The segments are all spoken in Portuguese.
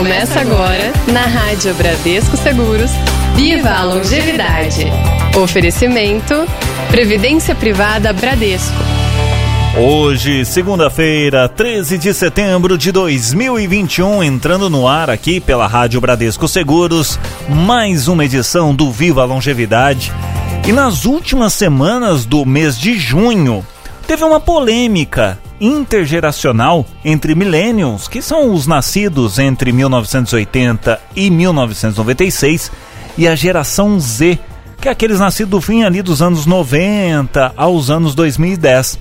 Começa agora na Rádio Bradesco Seguros. Viva a longevidade. Oferecimento Previdência Privada Bradesco. Hoje, segunda-feira, 13 de setembro de 2021, entrando no ar aqui pela Rádio Bradesco Seguros, mais uma edição do Viva a Longevidade. E nas últimas semanas do mês de junho, teve uma polêmica intergeracional entre millennials, que são os nascidos entre 1980 e 1996, e a geração Z, que é aqueles nascidos do fim ali dos anos 90 aos anos 2010.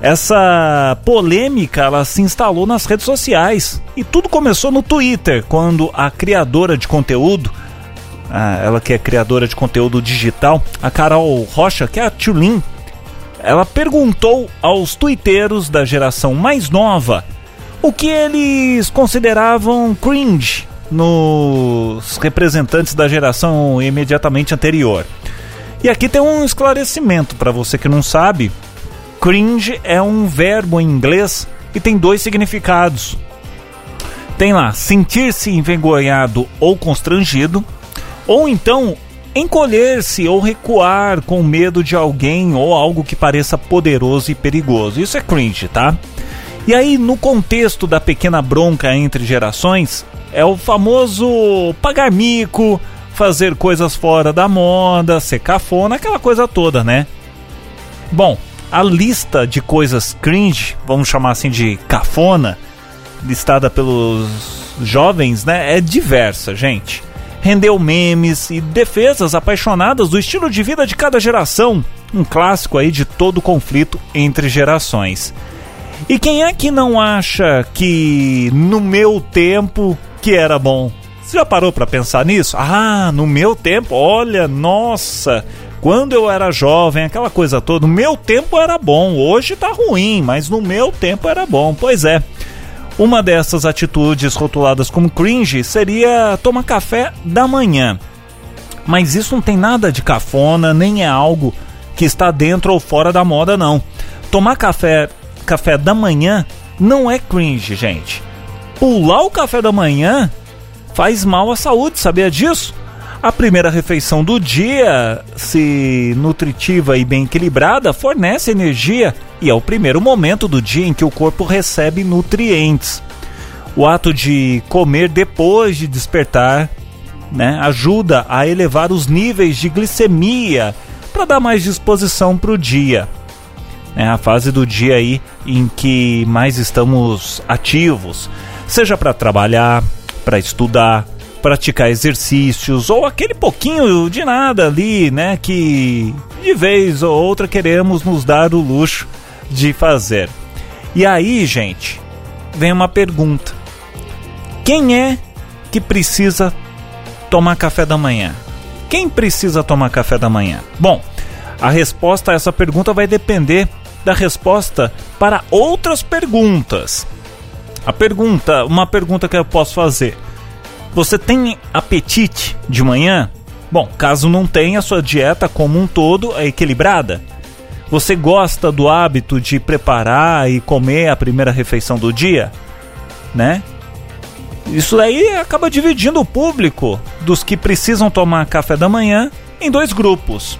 Essa polêmica ela se instalou nas redes sociais e tudo começou no Twitter, quando a criadora de conteúdo, ela que é criadora de conteúdo digital, a Carol Rocha, que é a Tulin, ela perguntou aos tuiteiros da geração mais nova o que eles consideravam cringe nos representantes da geração imediatamente anterior. E aqui tem um esclarecimento para você que não sabe. Cringe é um verbo em inglês e tem dois significados. Tem lá sentir-se envergonhado ou constrangido, ou então encolher-se ou recuar com medo de alguém ou algo que pareça poderoso e perigoso. Isso é cringe, tá? E aí, no contexto da pequena bronca entre gerações, é o famoso pagar mico, fazer coisas fora da moda, ser cafona, aquela coisa toda, né? Bom, a lista de coisas cringe, vamos chamar assim de cafona, listada pelos jovens, né, é diversa, gente rendeu memes e defesas apaixonadas do estilo de vida de cada geração, um clássico aí de todo conflito entre gerações. E quem é que não acha que no meu tempo que era bom? Você já parou para pensar nisso? Ah, no meu tempo, olha, nossa, quando eu era jovem, aquela coisa toda, no meu tempo era bom, hoje tá ruim, mas no meu tempo era bom. Pois é. Uma dessas atitudes rotuladas como cringe seria tomar café da manhã. Mas isso não tem nada de cafona, nem é algo que está dentro ou fora da moda, não. Tomar café, café da manhã não é cringe, gente. Pular o café da manhã faz mal à saúde, sabia disso? A primeira refeição do dia, se nutritiva e bem equilibrada, fornece energia e é o primeiro momento do dia em que o corpo recebe nutrientes. O ato de comer depois de despertar né, ajuda a elevar os níveis de glicemia para dar mais disposição para o dia. É a fase do dia aí em que mais estamos ativos, seja para trabalhar, para estudar, praticar exercícios ou aquele pouquinho de nada ali, né, que de vez ou outra queremos nos dar o luxo de fazer. E aí, gente, vem uma pergunta: quem é que precisa tomar café da manhã? Quem precisa tomar café da manhã? Bom, a resposta a essa pergunta vai depender da resposta para outras perguntas. A pergunta, uma pergunta que eu posso fazer: Você tem apetite de manhã? Bom, caso não tenha, sua dieta como um todo é equilibrada. Você gosta do hábito de preparar e comer a primeira refeição do dia? Né? Isso aí acaba dividindo o público dos que precisam tomar café da manhã em dois grupos.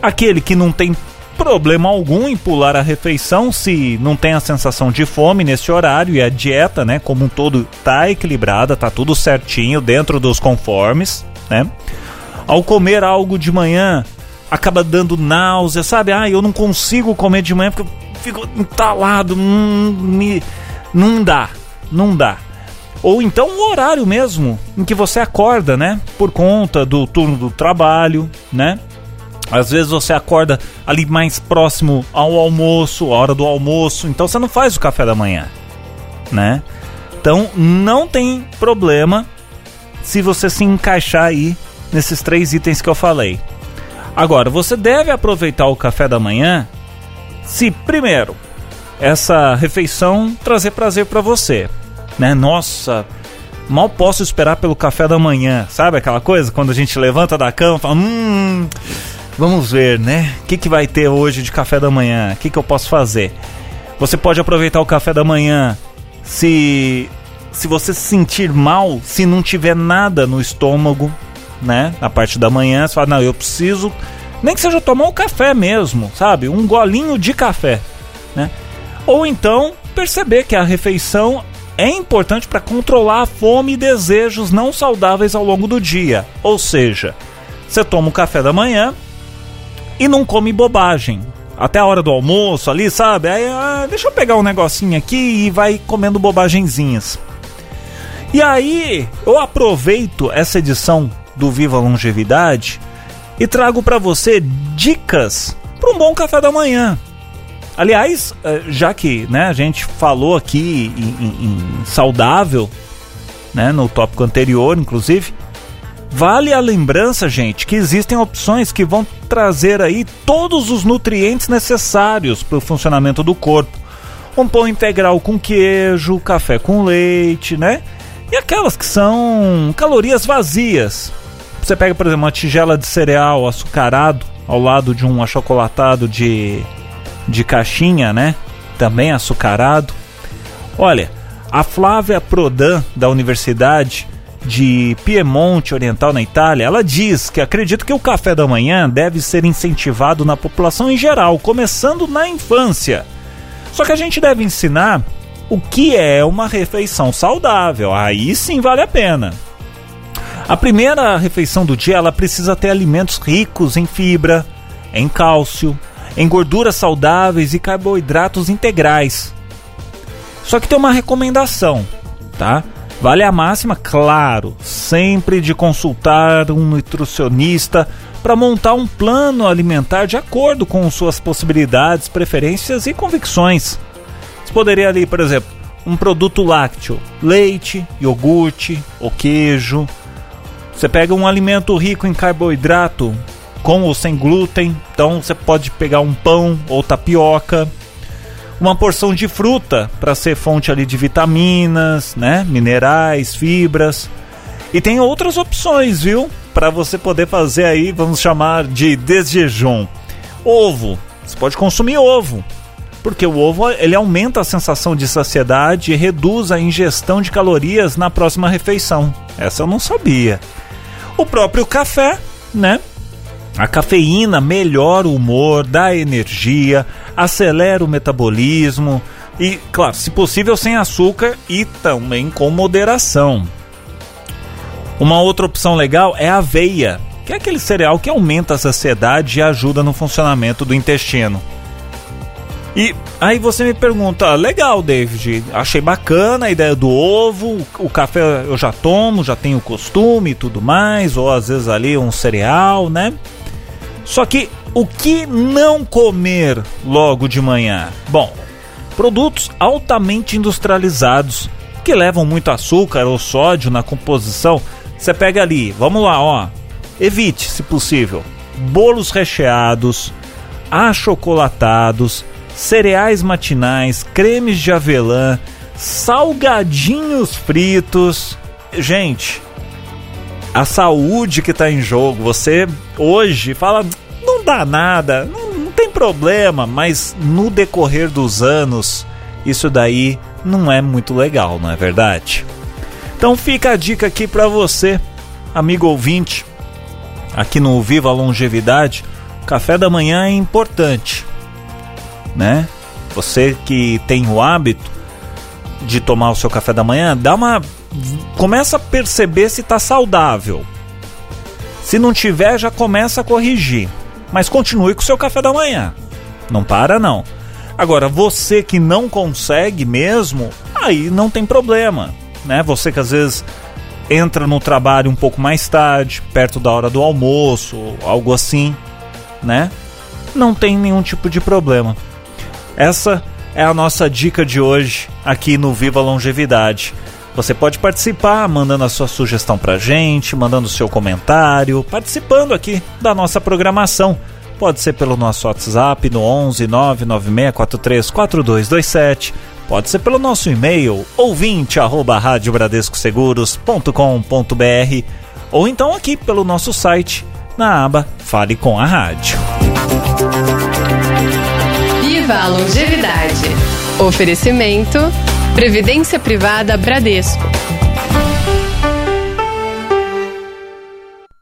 Aquele que não tem problema algum em pular a refeição se não tem a sensação de fome nesse horário e a dieta, né, como um todo tá equilibrada, tá tudo certinho dentro dos conformes, né? Ao comer algo de manhã, acaba dando náusea, sabe? Ah, eu não consigo comer de manhã porque eu fico entalado, hum, me, não dá, não dá. Ou então o horário mesmo em que você acorda, né? Por conta do turno do trabalho, né? Às vezes você acorda ali mais próximo ao almoço, a hora do almoço, então você não faz o café da manhã, né? Então não tem problema se você se encaixar aí nesses três itens que eu falei. Agora, você deve aproveitar o café da manhã se, primeiro, essa refeição trazer prazer para você. Né? Nossa, mal posso esperar pelo café da manhã. Sabe aquela coisa? Quando a gente levanta da cama e fala: Hum, vamos ver, né? O que, que vai ter hoje de café da manhã? O que, que eu posso fazer? Você pode aproveitar o café da manhã se se você se sentir mal, se não tiver nada no estômago, né? Na parte da manhã, você fala, não, eu preciso. Nem que seja tomar um café mesmo, sabe? Um golinho de café, né? Ou então perceber que a refeição é importante para controlar a fome e desejos não saudáveis ao longo do dia. Ou seja, você toma o café da manhã e não come bobagem. Até a hora do almoço ali, sabe? Aí, ah, deixa eu pegar um negocinho aqui e vai comendo bobagenzinhas. E aí, eu aproveito essa edição do Viva Longevidade e trago para você dicas para um bom café da manhã. Aliás, eh, já que né, a gente falou aqui em, em, em saudável, né, no tópico anterior, inclusive, vale a lembrança, gente, que existem opções que vão trazer aí todos os nutrientes necessários para o funcionamento do corpo. Um pão integral com queijo, café com leite, né? E aquelas que são calorias vazias. Você pega, por exemplo, uma tigela de cereal açucarado ao lado de um achocolatado de, de caixinha, né? Também açucarado. Olha, a Flávia Prodan, da Universidade de Piemonte Oriental, na Itália, ela diz que acredita que o café da manhã deve ser incentivado na população em geral, começando na infância. Só que a gente deve ensinar o que é uma refeição saudável. Aí sim vale a pena. A primeira refeição do dia ela precisa ter alimentos ricos em fibra, em cálcio, em gorduras saudáveis e carboidratos integrais. Só que tem uma recomendação, tá? Vale a máxima, claro, sempre de consultar um nutricionista para montar um plano alimentar de acordo com suas possibilidades, preferências e convicções poderia ali, por exemplo, um produto lácteo, leite, iogurte ou queijo. Você pega um alimento rico em carboidrato, com ou sem glúten, então você pode pegar um pão ou tapioca. Uma porção de fruta para ser fonte ali de vitaminas, né, minerais, fibras. E tem outras opções, viu? Para você poder fazer aí, vamos chamar de desjejum. Ovo. Você pode consumir ovo porque o ovo ele aumenta a sensação de saciedade e reduz a ingestão de calorias na próxima refeição. Essa eu não sabia. O próprio café, né? A cafeína melhora o humor, dá energia, acelera o metabolismo e, claro, se possível sem açúcar e também com moderação. Uma outra opção legal é a aveia, que é aquele cereal que aumenta a saciedade e ajuda no funcionamento do intestino. E aí você me pergunta, legal, David, achei bacana a ideia do ovo, o café eu já tomo, já tenho costume e tudo mais, ou às vezes ali um cereal, né? Só que o que não comer logo de manhã? Bom, produtos altamente industrializados que levam muito açúcar ou sódio na composição. Você pega ali, vamos lá, ó. Evite, se possível, bolos recheados, achocolatados, cereais matinais, cremes de avelã, salgadinhos fritos. Gente, a saúde que está em jogo. Você hoje fala, dá nada, não, não tem problema, mas no decorrer dos anos, isso daí não é muito legal, não é verdade? Então fica a dica aqui para você, amigo ouvinte, aqui no Viva Longevidade. Café da manhã é importante né? Você que tem o hábito de tomar o seu café da manhã, dá uma começa a perceber se está saudável. Se não tiver, já começa a corrigir. Mas continue com o seu café da manhã. Não para não. Agora, você que não consegue mesmo, aí não tem problema, né? Você que às vezes entra no trabalho um pouco mais tarde, perto da hora do almoço, algo assim, né? Não tem nenhum tipo de problema. Essa é a nossa dica de hoje aqui no Viva Longevidade. Você pode participar mandando a sua sugestão pra gente, mandando o seu comentário, participando aqui da nossa programação. Pode ser pelo nosso WhatsApp no 11 99643 4227. Pode ser pelo nosso e-mail ouvinte arroba radiobradescoseguros.com.br ou então aqui pelo nosso site na aba Fale com a Rádio. Viva a longevidade. Oferecimento Previdência Privada Bradesco